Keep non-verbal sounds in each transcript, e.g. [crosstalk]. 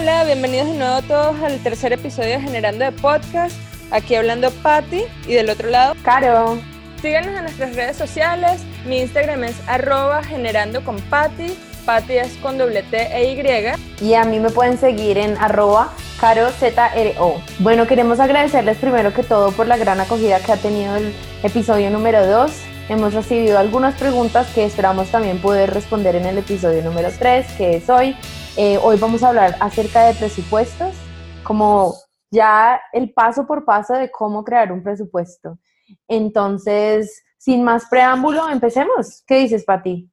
Hola, bienvenidos de nuevo todos al tercer episodio de Generando de Podcast. Aquí hablando Patti y del otro lado, Caro. Síganos en nuestras redes sociales. Mi Instagram es arroba generando con Patti. Patti es con doble T e Y. Y a mí me pueden seguir en arroba carozro. Bueno, queremos agradecerles primero que todo por la gran acogida que ha tenido el episodio número 2. Hemos recibido algunas preguntas que esperamos también poder responder en el episodio número 3, que es hoy. Eh, hoy vamos a hablar acerca de presupuestos, como ya el paso por paso de cómo crear un presupuesto. Entonces, sin más preámbulo, empecemos. ¿Qué dices, Pati?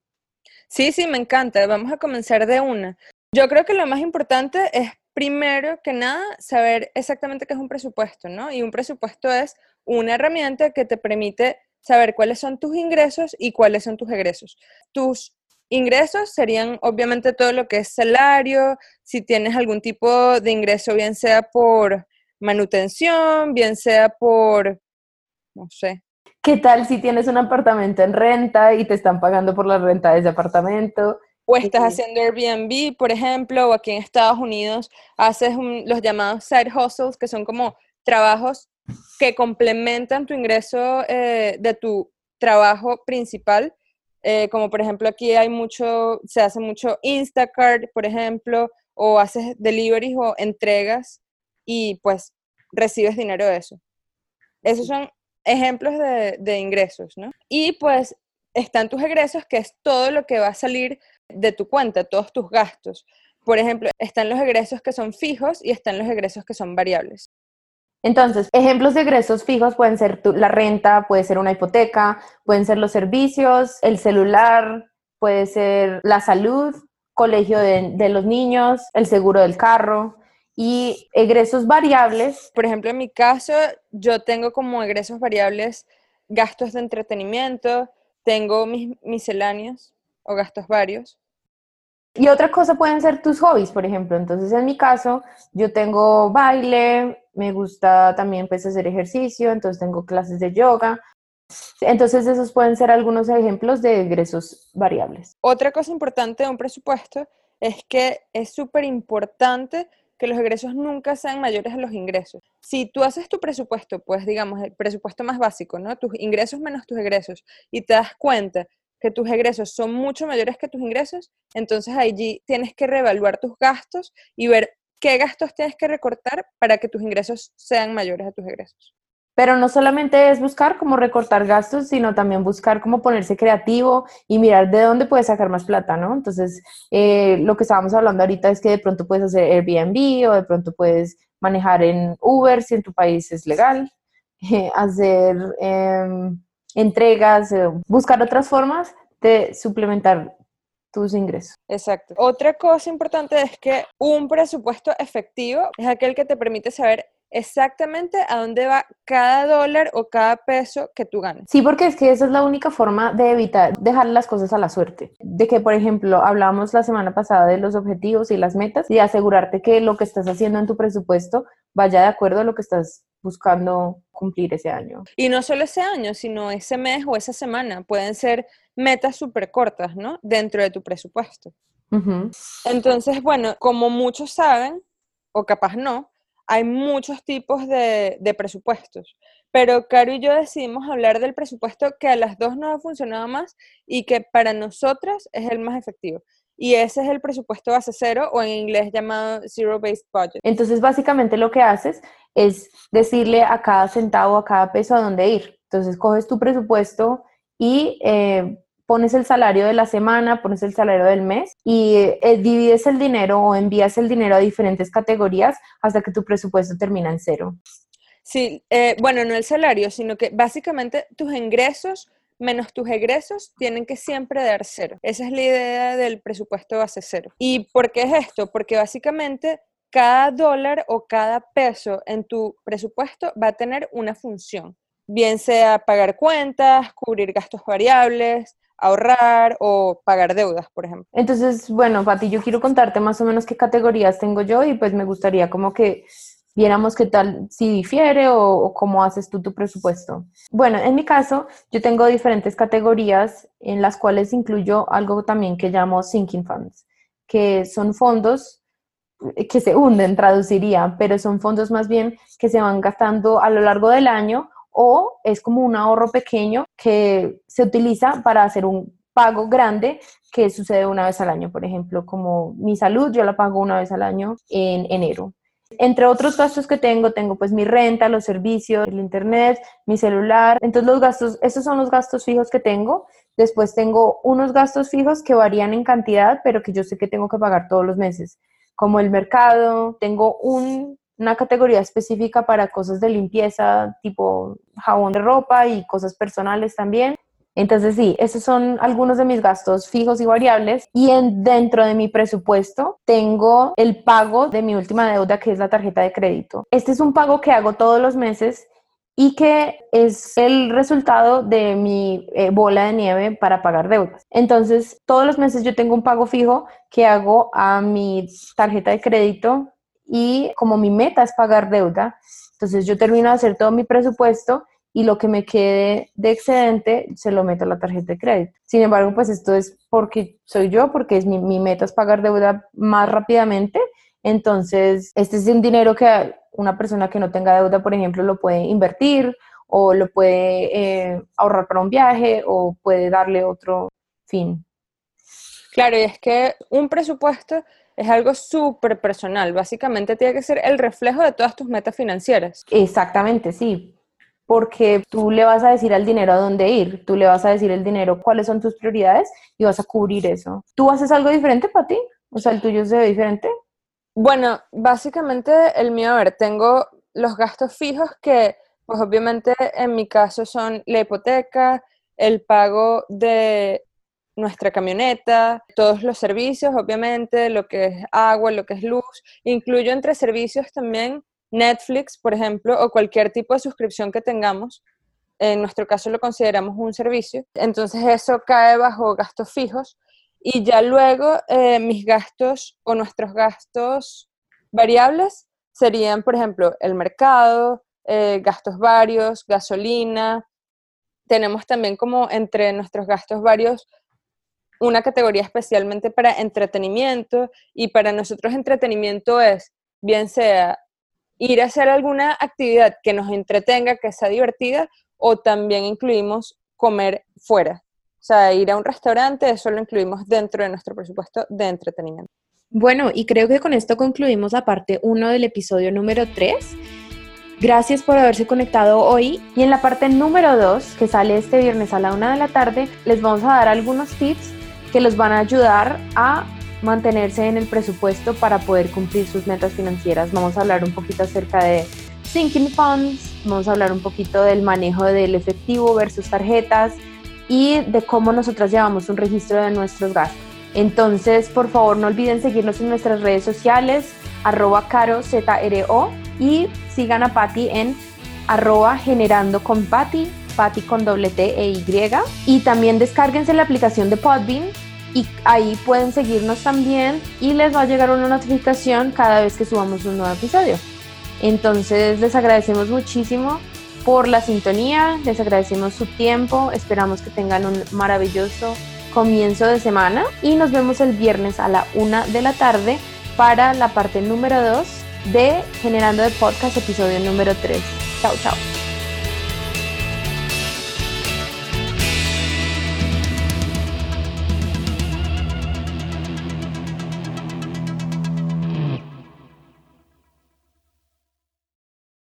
Sí, sí, me encanta. Vamos a comenzar de una. Yo creo que lo más importante es, primero que nada, saber exactamente qué es un presupuesto, ¿no? Y un presupuesto es una herramienta que te permite saber cuáles son tus ingresos y cuáles son tus egresos. Tus Ingresos serían obviamente todo lo que es salario, si tienes algún tipo de ingreso, bien sea por manutención, bien sea por, no sé. ¿Qué tal si tienes un apartamento en renta y te están pagando por la renta de ese apartamento? O estás haciendo Airbnb, por ejemplo, o aquí en Estados Unidos haces los llamados side hustles, que son como trabajos que complementan tu ingreso eh, de tu trabajo principal eh, como por ejemplo aquí hay mucho, se hace mucho Instacart, por ejemplo, o haces deliveries o entregas y pues recibes dinero de eso. Esos son ejemplos de, de ingresos, ¿no? Y pues están tus egresos, que es todo lo que va a salir de tu cuenta, todos tus gastos. Por ejemplo, están los egresos que son fijos y están los egresos que son variables. Entonces, ejemplos de egresos fijos pueden ser la renta, puede ser una hipoteca, pueden ser los servicios, el celular, puede ser la salud, colegio de, los niños, el seguro del carro y egresos variables. Por ejemplo, en mi caso, yo tengo como egresos variables gastos de entretenimiento, tengo mis misceláneos o gastos varios. Y otra cosa pueden ser tus hobbies, por ejemplo. Entonces, en mi caso, yo tengo baile, me gusta también pues hacer ejercicio, entonces tengo clases de yoga. Entonces, esos pueden ser algunos ejemplos de egresos variables. Otra cosa importante de un presupuesto es que es súper importante que los egresos nunca sean mayores a los ingresos. Si tú haces tu presupuesto, pues digamos, el presupuesto más básico, ¿no? Tus ingresos menos tus egresos, y te das cuenta que tus egresos son mucho mayores que tus ingresos, entonces allí tienes que reevaluar tus gastos y ver qué gastos tienes que recortar para que tus ingresos sean mayores a tus egresos. Pero no solamente es buscar cómo recortar gastos, sino también buscar cómo ponerse creativo y mirar de dónde puedes sacar más plata, ¿no? Entonces, eh, lo que estábamos hablando ahorita es que de pronto puedes hacer Airbnb o de pronto puedes manejar en Uber si en tu país es legal, [laughs] hacer... Em, entregas, eh, buscar otras formas de suplementar tus ingresos. Exacto. Otra cosa importante es que un presupuesto efectivo es aquel que te permite saber exactamente a dónde va cada dólar o cada peso que tú ganas. Sí, porque es que esa es la única forma de evitar dejar las cosas a la suerte. De que, por ejemplo, hablamos la semana pasada de los objetivos y las metas y asegurarte que lo que estás haciendo en tu presupuesto vaya de acuerdo a lo que estás buscando cumplir ese año. Y no solo ese año, sino ese mes o esa semana. Pueden ser metas súper cortas, ¿no? Dentro de tu presupuesto. Entonces, bueno, como muchos saben, o capaz no, hay muchos tipos de, presupuestos. Pero Caro y yo decidimos hablar del presupuesto que a las dos nos ha funcionado más y que para nosotras es el más efectivo. Y ese es el presupuesto base cero o en inglés llamado Zero Based Budget. Entonces, básicamente lo que haces es decirle a cada centavo, a cada peso a dónde ir. Entonces, coges tu presupuesto y eh, pones el salario de la semana, pones el salario del mes y eh, divides el dinero o envías el dinero a diferentes categorías hasta que tu presupuesto termina en cero. Sí, eh, bueno, no el salario, sino que básicamente tus ingresos menos tus egresos tienen que siempre dar cero. Esa es la idea del presupuesto base cero. ¿Y por qué es esto? Porque básicamente cada dólar o cada peso en tu presupuesto va a tener una función, bien sea pagar cuentas, cubrir gastos variables, ahorrar o pagar deudas, por ejemplo. Entonces, bueno, Pati, yo quiero contarte más o menos qué categorías tengo yo y pues me gustaría como que viéramos qué tal, si difiere o, cómo haces tú tu presupuesto. Bueno, en mi caso, yo tengo diferentes categorías en las cuales incluyo algo también que llamo sinking funds, que son fondos que se hunden, traduciría, pero son fondos más bien que se van gastando a lo largo del año o es como un ahorro pequeño que se utiliza para hacer un pago grande que sucede una vez al año, por ejemplo, como mi salud, yo la pago una vez al año en enero. Entre otros gastos que tengo, tengo pues mi renta, los servicios, el internet, mi celular. Entonces los gastos, esos son los gastos fijos que tengo. Después tengo unos gastos fijos que varían en cantidad, pero que yo sé que tengo que pagar todos los meses, como el mercado. Tengo una categoría específica para cosas de limpieza, tipo jabón de ropa y cosas personales también. Entonces, sí, esos son algunos de mis gastos fijos y variables. Y en, dentro de mi presupuesto tengo el pago de mi última deuda, que es la tarjeta de crédito. Este es un pago que hago todos los meses y que es el resultado de mi eh, bola de nieve para pagar deudas. Entonces, todos los meses yo tengo un pago fijo que hago a mi tarjeta de crédito y como mi meta es pagar deuda, entonces yo termino de hacer todo mi presupuesto y lo que me quede de excedente se lo meto a la tarjeta de crédito. Sin embargo, pues esto es porque soy yo, porque es mi, mi meta es pagar deuda más rápidamente. Entonces, este es un dinero que una persona que no tenga deuda, por ejemplo, lo puede invertir o lo puede eh, ahorrar para un viaje o puede darle otro fin. Claro, y es que un presupuesto es algo súper personal. Básicamente tiene que ser el reflejo de todas tus metas financieras. Exactamente, sí porque tú le vas a decir al dinero a dónde ir, tú le vas a decir al dinero cuáles son tus prioridades y vas a cubrir eso. ¿Tú haces algo diferente para ti? O sea, el tuyo se ve diferente. Bueno, básicamente el mío, a ver, tengo los gastos fijos que, pues obviamente en mi caso son la hipoteca, el pago de nuestra camioneta, todos los servicios, obviamente, lo que es agua, lo que es luz. Incluyo entre servicios también Netflix, por ejemplo, o cualquier tipo de suscripción que tengamos, en nuestro caso lo consideramos un servicio, entonces eso cae bajo gastos fijos y ya luego eh, mis gastos o nuestros gastos variables serían, por ejemplo, el mercado, eh, gastos varios, gasolina. Tenemos también como entre nuestros gastos varios una categoría especialmente para entretenimiento y para nosotros entretenimiento es bien sea ir a hacer alguna actividad que nos entretenga, que sea divertida, o también incluimos comer fuera. O sea, ir a un restaurante, eso lo incluimos dentro de nuestro presupuesto de entretenimiento. Bueno, y creo que con esto concluimos la parte 1 del episodio número 3. Gracias por haberse conectado hoy. Y en la parte número 2, que sale este viernes a la 1 de la tarde, les vamos a dar algunos tips que los van a ayudar a mantenerse en el presupuesto para poder cumplir sus metas financieras. Vamos a hablar un poquito acerca de sinking funds, vamos a hablar un poquito del manejo del efectivo versus tarjetas y de cómo nosotras llevamos un registro de nuestros gastos. Entonces, por favor, no olviden seguirnos en nuestras redes sociales, arroba carozro y sigan a Patti en arroba generando con Patti, Patti con doble T e Y. Y también descárguense la aplicación de Podbean y ahí pueden seguirnos también y les va a llegar una notificación cada vez que subamos un nuevo episodio. Entonces les agradecemos muchísimo por la sintonía, les agradecemos su tiempo, esperamos que tengan un maravilloso comienzo de semana y nos vemos el viernes a la una de la tarde para la parte número 2 de Generando de Podcast, episodio número 3. Chao, chao.